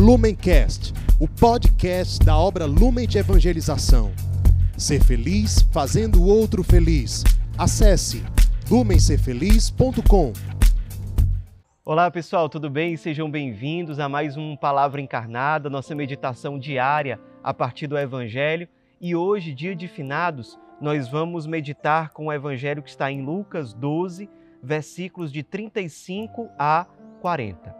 Lumencast, o podcast da obra Lumen de Evangelização. Ser feliz fazendo o outro feliz. Acesse lumencerfeliz.com. Olá pessoal, tudo bem? Sejam bem-vindos a mais um Palavra Encarnada, nossa meditação diária a partir do Evangelho. E hoje, dia de finados, nós vamos meditar com o Evangelho que está em Lucas 12, versículos de 35 a 40.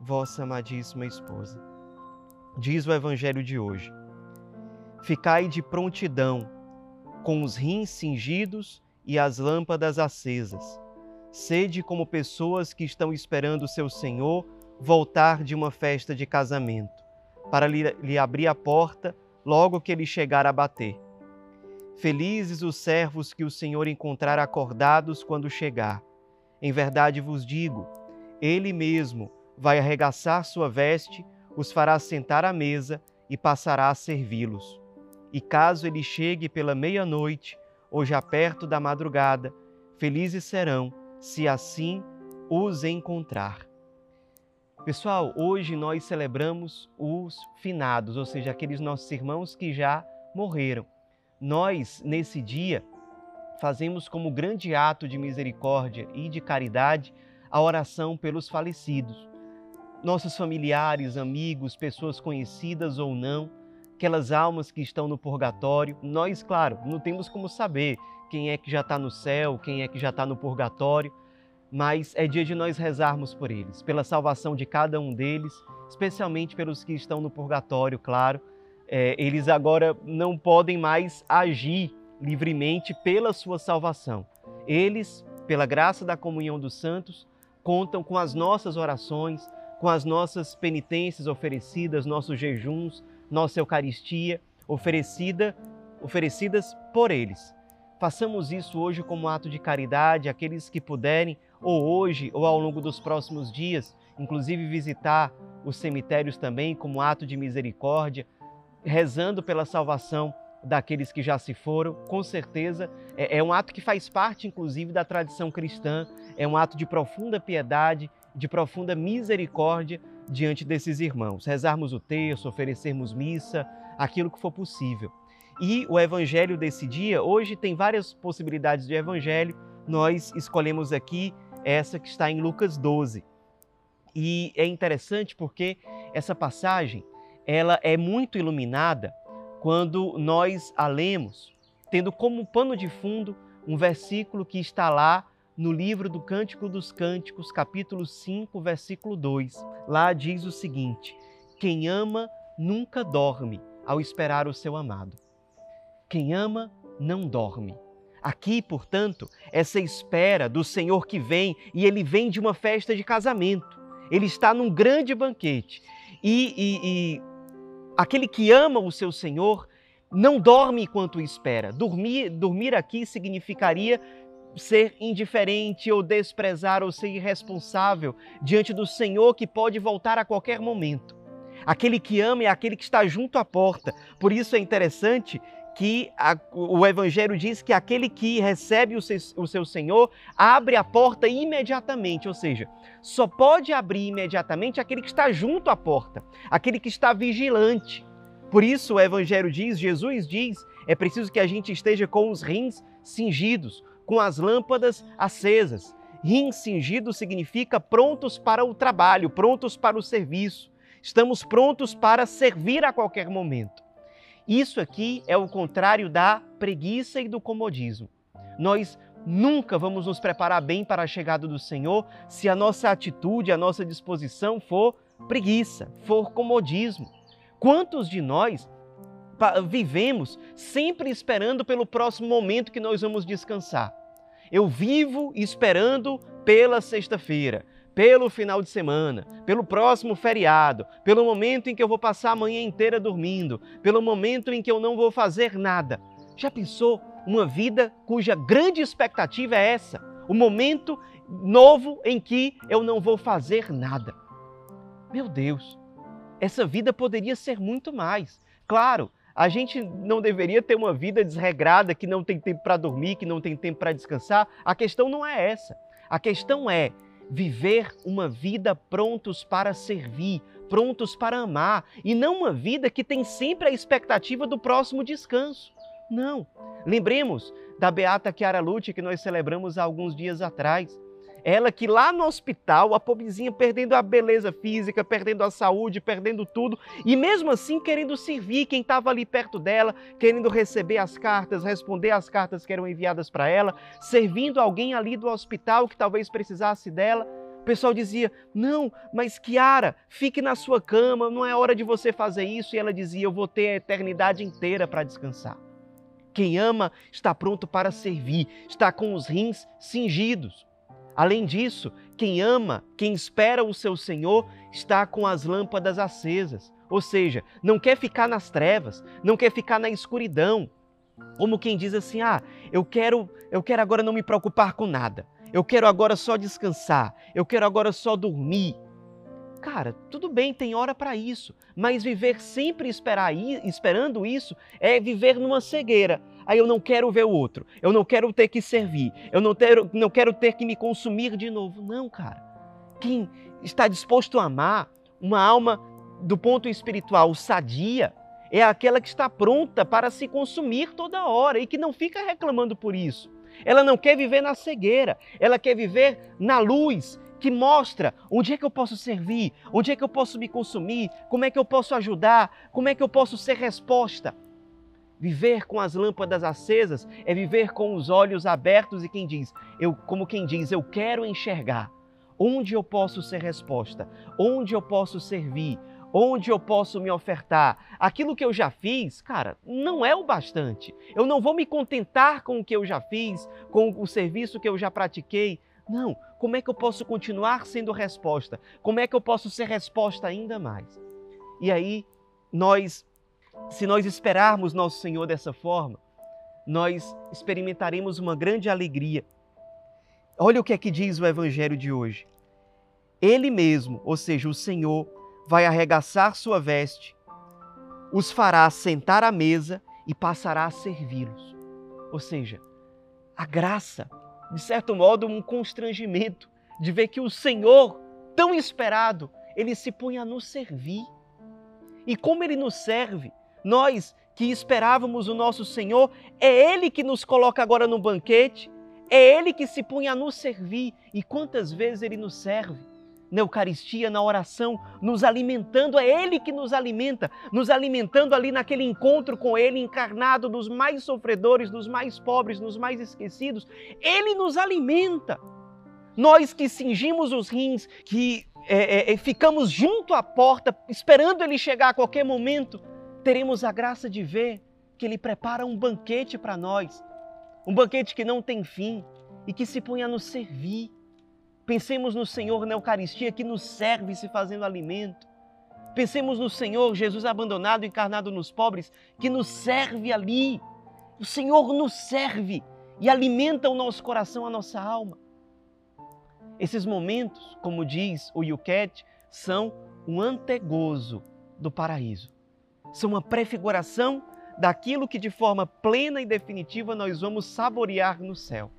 vossa amadíssima esposa. Diz o Evangelho de hoje: Ficai de prontidão, com os rins cingidos e as lâmpadas acesas. Sede como pessoas que estão esperando seu Senhor voltar de uma festa de casamento, para lhe, lhe abrir a porta logo que ele chegar a bater. Felizes os servos que o Senhor encontrar acordados quando chegar. Em verdade vos digo, ele mesmo vai arregaçar sua veste, os fará sentar à mesa e passará a servi-los. E caso ele chegue pela meia-noite, ou já perto da madrugada, felizes serão, se assim os encontrar. Pessoal, hoje nós celebramos os finados, ou seja, aqueles nossos irmãos que já morreram. Nós, nesse dia, fazemos como grande ato de misericórdia e de caridade a oração pelos falecidos nossos familiares, amigos, pessoas conhecidas ou não, aquelas almas que estão no purgatório. Nós, claro, não temos como saber quem é que já está no céu, quem é que já está no purgatório, mas é dia de nós rezarmos por eles, pela salvação de cada um deles, especialmente pelos que estão no purgatório, claro. É, eles agora não podem mais agir livremente pela sua salvação. Eles, pela graça da comunhão dos santos, contam com as nossas orações, com as nossas penitências oferecidas, nossos jejuns, nossa Eucaristia oferecida, oferecidas por eles. Façamos isso hoje como ato de caridade, aqueles que puderem, ou hoje ou ao longo dos próximos dias, inclusive visitar os cemitérios também como ato de misericórdia, rezando pela salvação daqueles que já se foram, com certeza é, é um ato que faz parte, inclusive, da tradição cristã, é um ato de profunda piedade de profunda misericórdia diante desses irmãos. Rezarmos o texto, oferecermos missa, aquilo que for possível. E o evangelho desse dia, hoje tem várias possibilidades de evangelho, nós escolhemos aqui essa que está em Lucas 12. E é interessante porque essa passagem, ela é muito iluminada quando nós a lemos, tendo como pano de fundo um versículo que está lá no livro do Cântico dos Cânticos, capítulo 5, versículo 2. Lá diz o seguinte: Quem ama nunca dorme ao esperar o seu amado. Quem ama não dorme. Aqui, portanto, essa espera do Senhor que vem, e ele vem de uma festa de casamento. Ele está num grande banquete. E, e, e aquele que ama o seu Senhor não dorme enquanto espera. Dormir, dormir aqui significaria ser indiferente ou desprezar ou ser irresponsável diante do Senhor que pode voltar a qualquer momento. Aquele que ama é aquele que está junto à porta. Por isso é interessante que a, o Evangelho diz que aquele que recebe o seu, o seu Senhor abre a porta imediatamente, ou seja, só pode abrir imediatamente aquele que está junto à porta, aquele que está vigilante. Por isso o Evangelho diz, Jesus diz, é preciso que a gente esteja com os rins cingidos, com as lâmpadas acesas. Rim cingido significa prontos para o trabalho, prontos para o serviço. Estamos prontos para servir a qualquer momento. Isso aqui é o contrário da preguiça e do comodismo. Nós nunca vamos nos preparar bem para a chegada do Senhor se a nossa atitude, a nossa disposição for preguiça, for comodismo. Quantos de nós vivemos sempre esperando pelo próximo momento que nós vamos descansar. Eu vivo esperando pela sexta-feira, pelo final de semana, pelo próximo feriado, pelo momento em que eu vou passar a manhã inteira dormindo, pelo momento em que eu não vou fazer nada. Já pensou uma vida cuja grande expectativa é essa? O momento novo em que eu não vou fazer nada. Meu Deus, essa vida poderia ser muito mais. Claro, a gente não deveria ter uma vida desregrada que não tem tempo para dormir, que não tem tempo para descansar. A questão não é essa. A questão é viver uma vida prontos para servir, prontos para amar, e não uma vida que tem sempre a expectativa do próximo descanso. Não. Lembremos da Beata Chiara Lute que nós celebramos há alguns dias atrás. Ela que lá no hospital, a pobrezinha perdendo a beleza física, perdendo a saúde, perdendo tudo, e mesmo assim querendo servir quem estava ali perto dela, querendo receber as cartas, responder as cartas que eram enviadas para ela, servindo alguém ali do hospital que talvez precisasse dela. O pessoal dizia: Não, mas Kiara, fique na sua cama, não é hora de você fazer isso. E ela dizia: Eu vou ter a eternidade inteira para descansar. Quem ama está pronto para servir, está com os rins cingidos. Além disso, quem ama, quem espera o seu Senhor, está com as lâmpadas acesas. Ou seja, não quer ficar nas trevas, não quer ficar na escuridão. Como quem diz assim: "Ah, eu quero, eu quero agora não me preocupar com nada. Eu quero agora só descansar. Eu quero agora só dormir." Cara, tudo bem, tem hora para isso, mas viver sempre esperar, esperando isso é viver numa cegueira aí eu não quero ver o outro, eu não quero ter que servir, eu não, ter, não quero ter que me consumir de novo. Não, cara. Quem está disposto a amar uma alma do ponto espiritual sadia é aquela que está pronta para se consumir toda hora e que não fica reclamando por isso. Ela não quer viver na cegueira, ela quer viver na luz que mostra onde é que eu posso servir, onde é que eu posso me consumir, como é que eu posso ajudar, como é que eu posso ser resposta. Viver com as lâmpadas acesas é viver com os olhos abertos e quem diz, eu, como quem diz, eu quero enxergar onde eu posso ser resposta, onde eu posso servir, onde eu posso me ofertar. Aquilo que eu já fiz, cara, não é o bastante. Eu não vou me contentar com o que eu já fiz, com o serviço que eu já pratiquei. Não, como é que eu posso continuar sendo resposta? Como é que eu posso ser resposta ainda mais? E aí nós se nós esperarmos nosso Senhor dessa forma, nós experimentaremos uma grande alegria. Olha o que é que diz o Evangelho de hoje. Ele mesmo, ou seja, o Senhor, vai arregaçar sua veste, os fará sentar à mesa e passará a servi-los. Ou seja, a graça, de certo modo, um constrangimento de ver que o Senhor, tão esperado, ele se põe a nos servir. E como ele nos serve? Nós que esperávamos o nosso Senhor, é Ele que nos coloca agora no banquete, é Ele que se punha a nos servir. E quantas vezes Ele nos serve? Na Eucaristia, na oração, nos alimentando, é Ele que nos alimenta, nos alimentando ali naquele encontro com Ele, encarnado dos mais sofredores, dos mais pobres, dos mais esquecidos. Ele nos alimenta. Nós que cingimos os rins, que é, é, ficamos junto à porta, esperando Ele chegar a qualquer momento, teremos a graça de ver que Ele prepara um banquete para nós, um banquete que não tem fim e que se põe a nos servir. Pensemos no Senhor na Eucaristia que nos serve se fazendo alimento. Pensemos no Senhor, Jesus abandonado, encarnado nos pobres, que nos serve ali. O Senhor nos serve e alimenta o nosso coração, a nossa alma. Esses momentos, como diz o Yucat, são um antegozo do paraíso são uma prefiguração daquilo que de forma plena e definitiva nós vamos saborear no céu.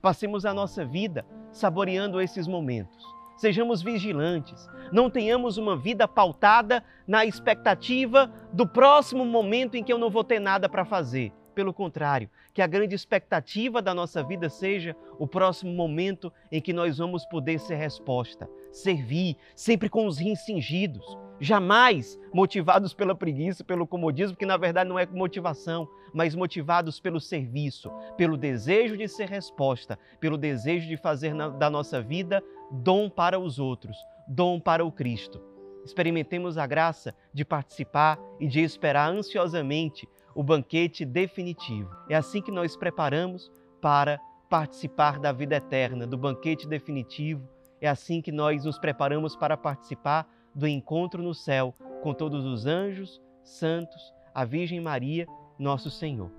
Passemos a nossa vida saboreando esses momentos. Sejamos vigilantes, não tenhamos uma vida pautada na expectativa do próximo momento em que eu não vou ter nada para fazer. Pelo contrário, que a grande expectativa da nossa vida seja o próximo momento em que nós vamos poder ser resposta, servir, sempre com os rins cingidos, jamais motivados pela preguiça, pelo comodismo, que na verdade não é motivação, mas motivados pelo serviço, pelo desejo de ser resposta, pelo desejo de fazer na, da nossa vida dom para os outros, dom para o Cristo. Experimentemos a graça de participar e de esperar ansiosamente o banquete definitivo. É assim que nós preparamos para participar da vida eterna, do banquete definitivo É assim que nós nos preparamos para participar do encontro no céu com todos os anjos, santos, a Virgem Maria, nosso Senhor.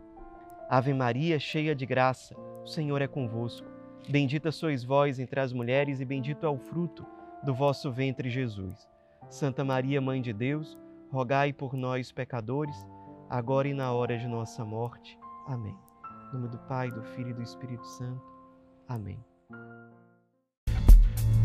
Ave Maria, cheia de graça, o Senhor é convosco. Bendita sois vós entre as mulheres, e bendito é o fruto do vosso ventre, Jesus. Santa Maria, Mãe de Deus, rogai por nós, pecadores, agora e na hora de nossa morte. Amém. Em nome do Pai, do Filho e do Espírito Santo. Amém.